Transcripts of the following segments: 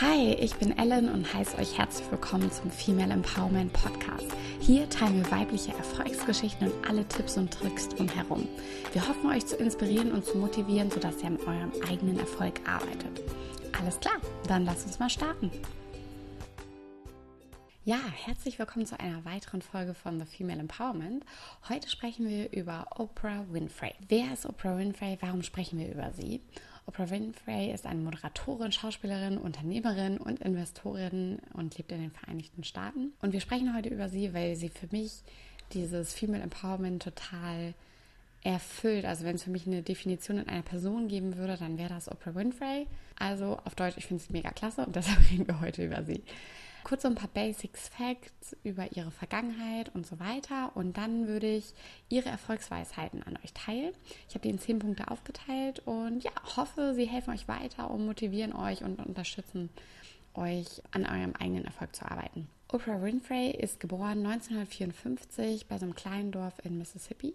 Hi, ich bin Ellen und heiße euch herzlich willkommen zum Female Empowerment Podcast. Hier teilen wir weibliche Erfolgsgeschichten und alle Tipps und Tricks drumherum. Wir hoffen, euch zu inspirieren und zu motivieren, sodass ihr an eurem eigenen Erfolg arbeitet. Alles klar, dann lasst uns mal starten. Ja, herzlich willkommen zu einer weiteren Folge von The Female Empowerment. Heute sprechen wir über Oprah Winfrey. Wer ist Oprah Winfrey? Warum sprechen wir über sie? Oprah Winfrey ist eine Moderatorin, Schauspielerin, Unternehmerin und Investorin und lebt in den Vereinigten Staaten. Und wir sprechen heute über sie, weil sie für mich dieses Female Empowerment total erfüllt. Also wenn es für mich eine Definition in einer Person geben würde, dann wäre das Oprah Winfrey. Also auf Deutsch, ich finde sie mega klasse und deshalb reden wir heute über sie kurz so ein paar Basics, Facts über ihre Vergangenheit und so weiter. Und dann würde ich ihre Erfolgsweisheiten an euch teilen. Ich habe die in zehn Punkte aufgeteilt und ja, hoffe, sie helfen euch weiter und motivieren euch und unterstützen euch an eurem eigenen Erfolg zu arbeiten. Oprah Winfrey ist geboren 1954 bei so einem kleinen Dorf in Mississippi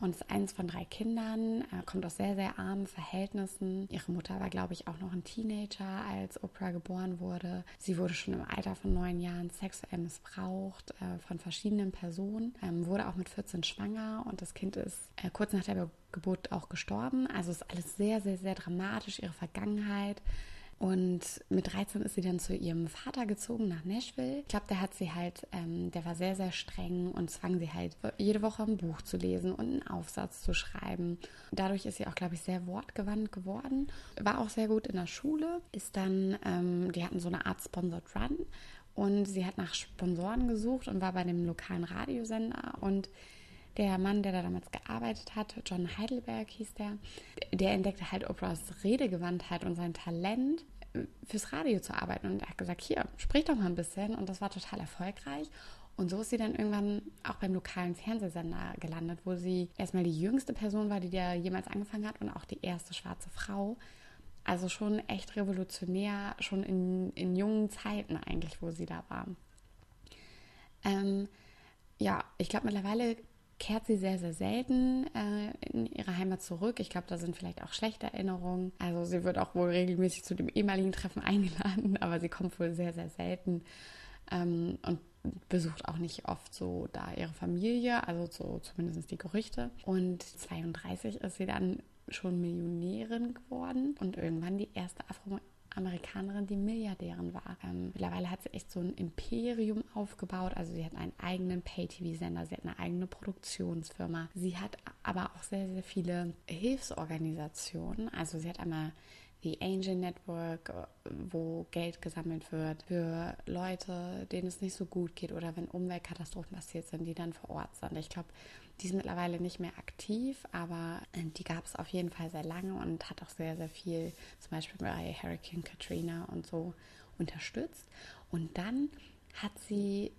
und ist eins von drei Kindern, er kommt aus sehr, sehr armen Verhältnissen. Ihre Mutter war, glaube ich, auch noch ein Teenager, als Oprah geboren wurde. Sie wurde schon im Alter von neun Jahren sexuell missbraucht äh, von verschiedenen Personen, ähm, wurde auch mit 14 schwanger und das Kind ist äh, kurz nach der Geburt auch gestorben. Also ist alles sehr, sehr, sehr dramatisch, ihre Vergangenheit. Und mit 13 ist sie dann zu ihrem Vater gezogen nach Nashville. Ich glaube, der hat sie halt, ähm, der war sehr, sehr streng und zwang sie halt jede Woche ein Buch zu lesen und einen Aufsatz zu schreiben. Dadurch ist sie auch, glaube ich, sehr wortgewandt geworden. War auch sehr gut in der Schule. Ist dann, ähm, die hatten so eine Art Sponsored Run und sie hat nach Sponsoren gesucht und war bei dem lokalen Radiosender und der Mann, der da damals gearbeitet hat, John Heidelberg hieß der, der entdeckte halt Oprahs Redegewandtheit und sein Talent äh, fürs Radio zu arbeiten. Und er hat gesagt, hier, sprich doch mal ein bisschen. Und das war total erfolgreich. Und so ist sie dann irgendwann auch beim lokalen Fernsehsender gelandet, wo sie erstmal die jüngste Person war, die da jemals angefangen hat und auch die erste schwarze Frau. Also schon echt revolutionär, schon in, in jungen Zeiten eigentlich, wo sie da war. Ähm, ja, ich glaube, mittlerweile kehrt sie sehr, sehr selten äh, in ihre Heimat zurück. Ich glaube, da sind vielleicht auch schlechte Erinnerungen. Also sie wird auch wohl regelmäßig zu dem ehemaligen Treffen eingeladen, aber sie kommt wohl sehr, sehr selten ähm, und besucht auch nicht oft so da ihre Familie, also so zumindest die Gerüchte. Und 32 ist sie dann schon Millionärin geworden und irgendwann die erste Afro Amerikanerin, die Milliardärin war. Ähm, mittlerweile hat sie echt so ein Imperium aufgebaut. Also sie hat einen eigenen Pay-TV-Sender, sie hat eine eigene Produktionsfirma. Sie hat aber auch sehr, sehr viele Hilfsorganisationen. Also sie hat einmal die Angel Network, wo Geld gesammelt wird für Leute, denen es nicht so gut geht oder wenn Umweltkatastrophen passiert sind, die dann vor Ort sind. Ich glaube, die sind mittlerweile nicht mehr aktiv, aber äh, die gab es auf jeden Fall sehr lange und hat auch sehr, sehr viel, zum Beispiel bei Hurricane Katrina und so, unterstützt. Und dann hat sie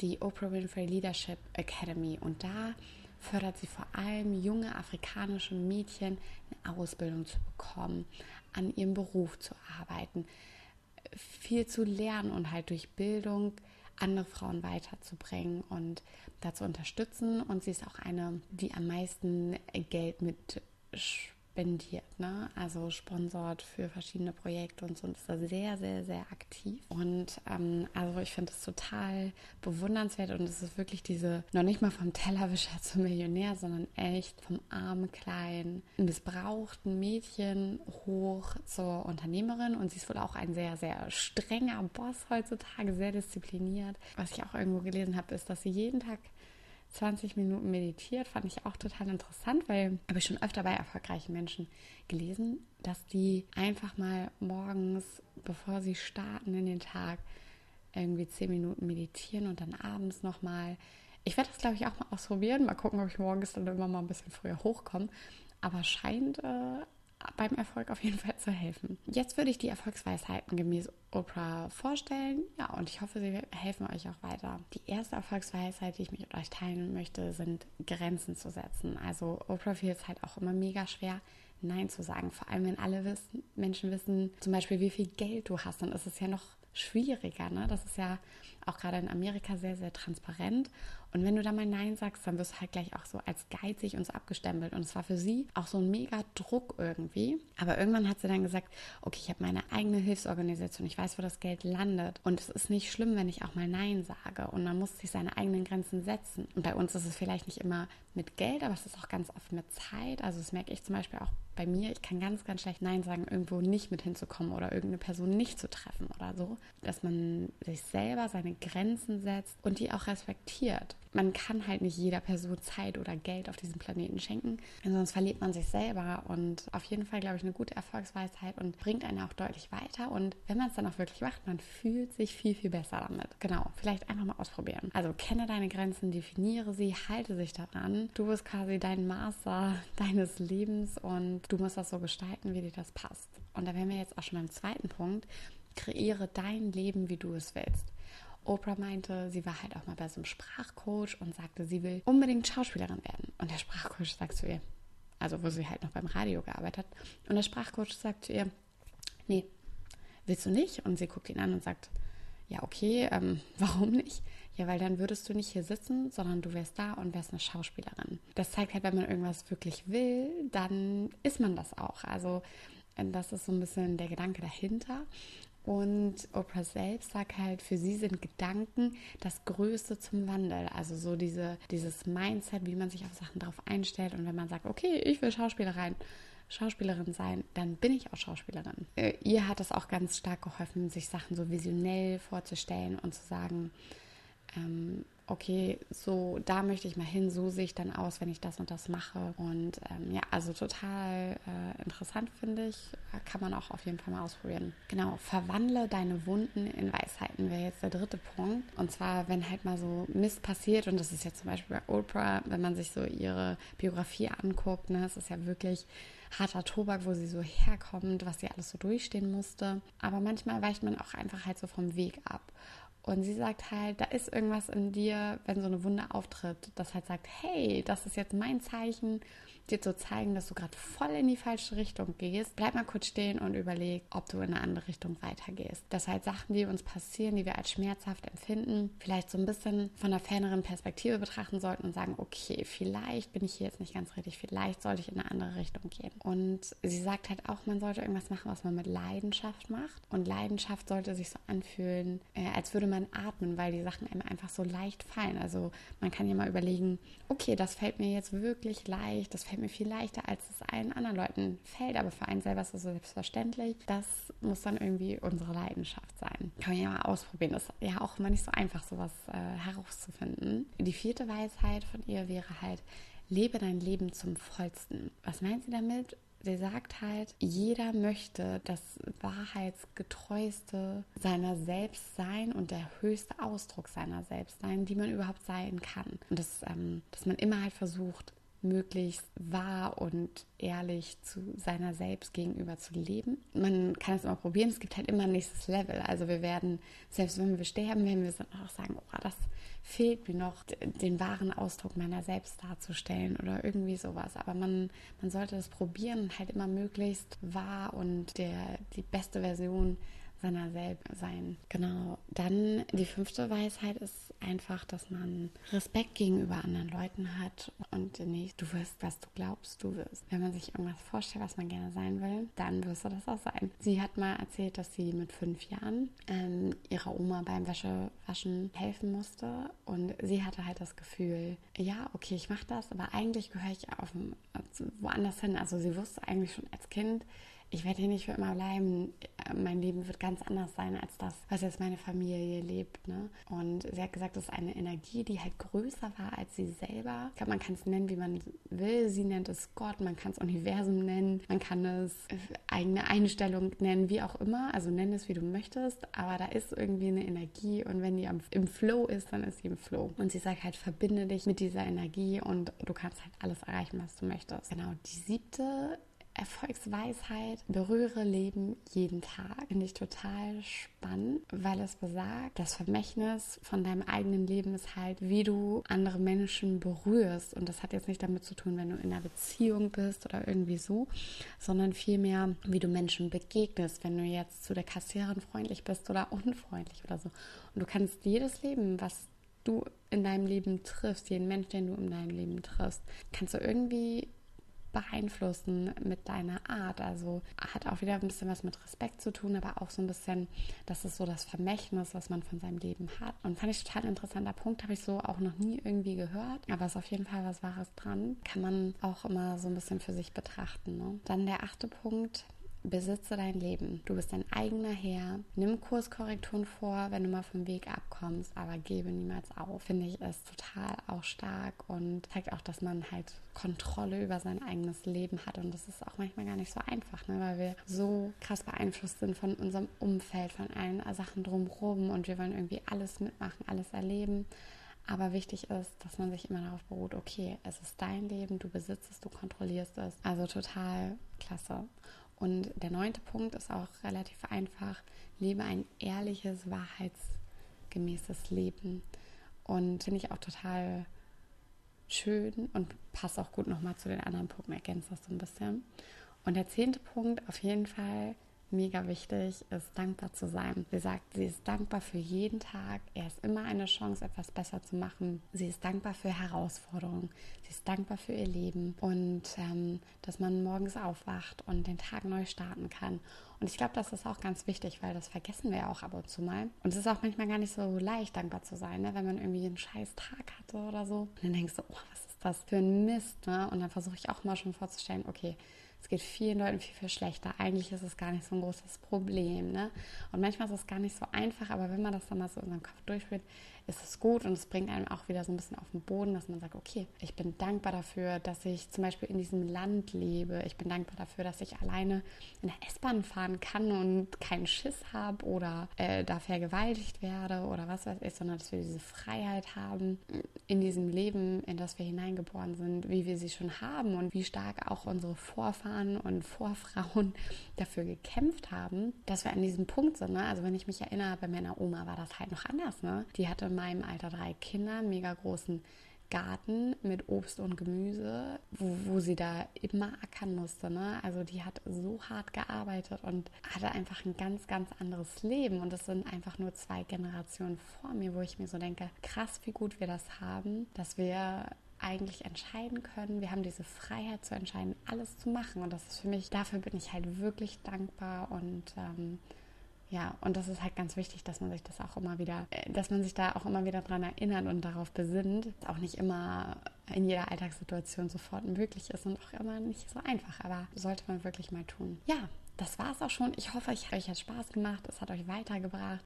die Oprah Winfrey Leadership Academy und da fördert sie vor allem junge afrikanische Mädchen eine Ausbildung zu bekommen, an ihrem Beruf zu arbeiten, viel zu lernen und halt durch Bildung andere Frauen weiterzubringen und dazu unterstützen. Und sie ist auch eine, die am meisten Geld mit spendiert, ne? also sponsort für verschiedene Projekte und so und ist da sehr, sehr, sehr aktiv. Und ähm, also ich finde es total bewundernswert und es ist wirklich diese, noch nicht mal vom Tellerwischer zum Millionär, sondern echt vom armen, kleinen, missbrauchten Mädchen hoch zur Unternehmerin und sie ist wohl auch ein sehr, sehr strenger Boss heutzutage, sehr diszipliniert. Was ich auch irgendwo gelesen habe, ist, dass sie jeden Tag 20 Minuten meditiert, fand ich auch total interessant, weil habe ich schon öfter bei erfolgreichen Menschen gelesen, dass die einfach mal morgens, bevor sie starten in den Tag, irgendwie 10 Minuten meditieren und dann abends nochmal. Ich werde das, glaube ich, auch mal ausprobieren. Mal gucken, ob ich morgens dann immer mal ein bisschen früher hochkomme. Aber scheint äh, beim Erfolg auf jeden Fall zu helfen. Jetzt würde ich die Erfolgsweisheiten gemäß Oprah vorstellen. Ja, und ich hoffe, sie helfen euch auch weiter. Die erste Erfolgsweisheit, die ich mit euch teilen möchte, sind Grenzen zu setzen. Also Oprah fiel es halt auch immer mega schwer, Nein zu sagen. Vor allem, wenn alle wissen, Menschen wissen, zum Beispiel, wie viel Geld du hast, dann ist es ja noch schwieriger. Ne? Das ist ja auch gerade in Amerika sehr, sehr transparent. Und wenn du da mal Nein sagst, dann wirst du halt gleich auch so als geizig und so abgestempelt. Und es war für sie auch so ein mega Druck irgendwie. Aber irgendwann hat sie dann gesagt, okay, ich habe meine eigene Hilfsorganisation, ich weiß, wo das Geld landet. Und es ist nicht schlimm, wenn ich auch mal Nein sage. Und man muss sich seine eigenen Grenzen setzen. Und bei uns ist es vielleicht nicht immer mit Geld, aber es ist auch ganz oft mit Zeit. Also das merke ich zum Beispiel auch bei mir. Ich kann ganz, ganz schlecht Nein sagen, irgendwo nicht mit hinzukommen oder irgendeine Person nicht zu treffen oder so. Dass man sich selber seine Grenzen setzt und die auch respektiert man kann halt nicht jeder Person Zeit oder Geld auf diesem Planeten schenken, sonst verliert man sich selber. Und auf jeden Fall, glaube ich, eine gute Erfolgsweisheit und bringt einen auch deutlich weiter. Und wenn man es dann auch wirklich macht, man fühlt sich viel, viel besser damit. Genau, vielleicht einfach mal ausprobieren. Also kenne deine Grenzen, definiere sie, halte sich daran. Du bist quasi dein Master deines Lebens und du musst das so gestalten, wie dir das passt. Und da wären wir jetzt auch schon beim zweiten Punkt. Kreiere dein Leben, wie du es willst. Oprah meinte, sie war halt auch mal bei so einem Sprachcoach und sagte, sie will unbedingt Schauspielerin werden. Und der Sprachcoach sagt zu ihr, also wo sie halt noch beim Radio gearbeitet hat, und der Sprachcoach sagt zu ihr, nee, willst du nicht? Und sie guckt ihn an und sagt, ja, okay, ähm, warum nicht? Ja, weil dann würdest du nicht hier sitzen, sondern du wärst da und wärst eine Schauspielerin. Das zeigt halt, wenn man irgendwas wirklich will, dann ist man das auch. Also das ist so ein bisschen der Gedanke dahinter. Und Oprah selbst sagt halt, für sie sind Gedanken das Größte zum Wandel. Also so diese, dieses Mindset, wie man sich auf Sachen darauf einstellt. Und wenn man sagt, okay, ich will Schauspielerin, Schauspielerin sein, dann bin ich auch Schauspielerin. Äh, ihr hat es auch ganz stark geholfen, sich Sachen so visionell vorzustellen und zu sagen, ähm, okay, so da möchte ich mal hin, so sehe ich dann aus, wenn ich das und das mache. Und ähm, ja, also total äh, interessant finde ich. Kann man auch auf jeden Fall mal ausprobieren. Genau, verwandle deine Wunden in Weisheiten wäre jetzt der dritte Punkt. Und zwar, wenn halt mal so Mist passiert, und das ist jetzt zum Beispiel bei Oprah, wenn man sich so ihre Biografie anguckt, ne, es ist ja wirklich harter Tobak, wo sie so herkommt, was sie alles so durchstehen musste. Aber manchmal weicht man auch einfach halt so vom Weg ab. Und sie sagt halt, da ist irgendwas in dir, wenn so eine Wunde auftritt, das halt sagt, hey, das ist jetzt mein Zeichen dir zu zeigen, dass du gerade voll in die falsche Richtung gehst, bleib mal kurz stehen und überleg, ob du in eine andere Richtung weitergehst. Das halt Sachen, die uns passieren, die wir als schmerzhaft empfinden, vielleicht so ein bisschen von einer ferneren Perspektive betrachten sollten und sagen, okay, vielleicht bin ich hier jetzt nicht ganz richtig, vielleicht sollte ich in eine andere Richtung gehen. Und sie sagt halt auch, man sollte irgendwas machen, was man mit Leidenschaft macht. Und Leidenschaft sollte sich so anfühlen, äh, als würde man atmen, weil die Sachen einem einfach so leicht fallen. Also man kann ja mal überlegen, okay, das fällt mir jetzt wirklich leicht, das fällt fällt mir viel leichter, als es allen anderen Leuten fällt. Aber für einen selber ist es so selbstverständlich. Das muss dann irgendwie unsere Leidenschaft sein. Kann man ja mal ausprobieren. Das ist ja auch immer nicht so einfach, sowas äh, herauszufinden. Die vierte Weisheit von ihr wäre halt, lebe dein Leben zum vollsten. Was meint sie damit? Sie sagt halt, jeder möchte das wahrheitsgetreueste seiner selbst sein und der höchste Ausdruck seiner selbst sein, die man überhaupt sein kann. Und das, ähm, dass man immer halt versucht, möglichst wahr und ehrlich zu seiner selbst gegenüber zu leben. Man kann es immer probieren, es gibt halt immer ein nächstes Level. Also wir werden, selbst wenn wir sterben, werden wir dann auch sagen, oh, das fehlt mir noch, den wahren Ausdruck meiner selbst darzustellen oder irgendwie sowas. Aber man, man sollte es probieren halt immer möglichst wahr und der, die beste Version seiner selbst sein. Genau. Dann die fünfte Weisheit ist einfach, dass man Respekt gegenüber anderen Leuten hat und nicht, du wirst, was du glaubst, du wirst. Wenn man sich irgendwas vorstellt, was man gerne sein will, dann wirst du das auch sein. Sie hat mal erzählt, dass sie mit fünf Jahren ähm, ihrer Oma beim Wäschewaschen helfen musste und sie hatte halt das Gefühl, ja, okay, ich mache das, aber eigentlich gehöre ich auf woanders hin. Also sie wusste eigentlich schon als Kind, ich werde hier nicht für immer bleiben. Mein Leben wird ganz anders sein als das, was jetzt meine Familie lebt. Ne? Und sie hat gesagt, das ist eine Energie, die halt größer war als sie selber. Ich glaube, man kann es nennen, wie man will. Sie nennt es Gott, man kann es Universum nennen, man kann es eigene Einstellung nennen, wie auch immer. Also nenn es, wie du möchtest. Aber da ist irgendwie eine Energie und wenn die im Flow ist, dann ist sie im Flow. Und sie sagt halt, verbinde dich mit dieser Energie und du kannst halt alles erreichen, was du möchtest. Genau, die siebte Erfolgsweisheit, berühre Leben jeden Tag. Finde ich total spannend, weil es besagt, das Vermächtnis von deinem eigenen Leben ist halt, wie du andere Menschen berührst. Und das hat jetzt nicht damit zu tun, wenn du in einer Beziehung bist oder irgendwie so, sondern vielmehr, wie du Menschen begegnest, wenn du jetzt zu der Kassiererin freundlich bist oder unfreundlich oder so. Und du kannst jedes Leben, was du in deinem Leben triffst, jeden Mensch, den du in deinem Leben triffst, kannst du irgendwie beeinflussen mit deiner Art. Also hat auch wieder ein bisschen was mit Respekt zu tun, aber auch so ein bisschen, das ist so das Vermächtnis, was man von seinem Leben hat. Und fand ich total interessanter Punkt, habe ich so auch noch nie irgendwie gehört. Aber ist auf jeden Fall was Wahres dran. Kann man auch immer so ein bisschen für sich betrachten. Ne? Dann der achte Punkt, Besitze dein Leben. Du bist dein eigener Herr. Nimm Kurskorrekturen vor, wenn du mal vom Weg abkommst, aber gebe niemals auf. Finde ich es total auch stark und zeigt auch, dass man halt Kontrolle über sein eigenes Leben hat. Und das ist auch manchmal gar nicht so einfach, ne? weil wir so krass beeinflusst sind von unserem Umfeld, von allen Sachen drumherum und wir wollen irgendwie alles mitmachen, alles erleben. Aber wichtig ist, dass man sich immer darauf beruht, okay, es ist dein Leben, du besitzt es, du kontrollierst es. Also total klasse. Und der neunte Punkt ist auch relativ einfach. Lebe ein ehrliches, wahrheitsgemäßes Leben. Und finde ich auch total schön und passt auch gut nochmal zu den anderen Punkten, ergänzt das so ein bisschen. Und der zehnte Punkt, auf jeden Fall, mega wichtig ist, dankbar zu sein. Sie sagt, sie ist dankbar für jeden Tag. Er ist immer eine Chance, etwas besser zu machen. Sie ist dankbar für Herausforderungen. Sie ist dankbar für ihr Leben und ähm, dass man morgens aufwacht und den Tag neu starten kann. Und ich glaube, das ist auch ganz wichtig, weil das vergessen wir ja auch ab und zu mal. Und es ist auch manchmal gar nicht so leicht, dankbar zu sein, ne? wenn man irgendwie einen scheiß Tag hatte oder so. Und dann denkst du, oh, was ist das für ein Mist? Ne? Und dann versuche ich auch mal schon vorzustellen, okay, es geht vielen Leuten viel, viel schlechter. Eigentlich ist es gar nicht so ein großes Problem. Ne? Und manchmal ist es gar nicht so einfach, aber wenn man das dann mal so in seinem Kopf durchspielt, ist es gut und es bringt einem auch wieder so ein bisschen auf den Boden, dass man sagt, okay, ich bin dankbar dafür, dass ich zum Beispiel in diesem Land lebe. Ich bin dankbar dafür, dass ich alleine in der S-Bahn fahren kann und keinen Schiss habe oder äh, da vergewaltigt werde oder was weiß ich, sondern dass wir diese Freiheit haben in diesem Leben, in das wir hineingeboren sind, wie wir sie schon haben und wie stark auch unsere Vorfahren und Vorfrauen dafür gekämpft haben, dass wir an diesem Punkt sind. Ne? Also wenn ich mich erinnere, bei meiner Oma war das halt noch anders. Ne? Die hatte in meinem Alter drei Kinder, mega großen Garten mit Obst und Gemüse, wo, wo sie da immer ackern musste. Ne? Also die hat so hart gearbeitet und hatte einfach ein ganz, ganz anderes Leben. Und es sind einfach nur zwei Generationen vor mir, wo ich mir so denke, krass, wie gut wir das haben, dass wir eigentlich entscheiden können. Wir haben diese Freiheit zu entscheiden, alles zu machen. Und das ist für mich, dafür bin ich halt wirklich dankbar und ähm, ja, und das ist halt ganz wichtig, dass man sich das auch immer wieder, äh, dass man sich da auch immer wieder dran erinnert und darauf besinnt. Auch nicht immer in jeder Alltagssituation sofort möglich ist und auch immer nicht so einfach, aber sollte man wirklich mal tun. Ja, das war es auch schon. Ich hoffe, ich, euch hat Spaß gemacht. Es hat euch weitergebracht.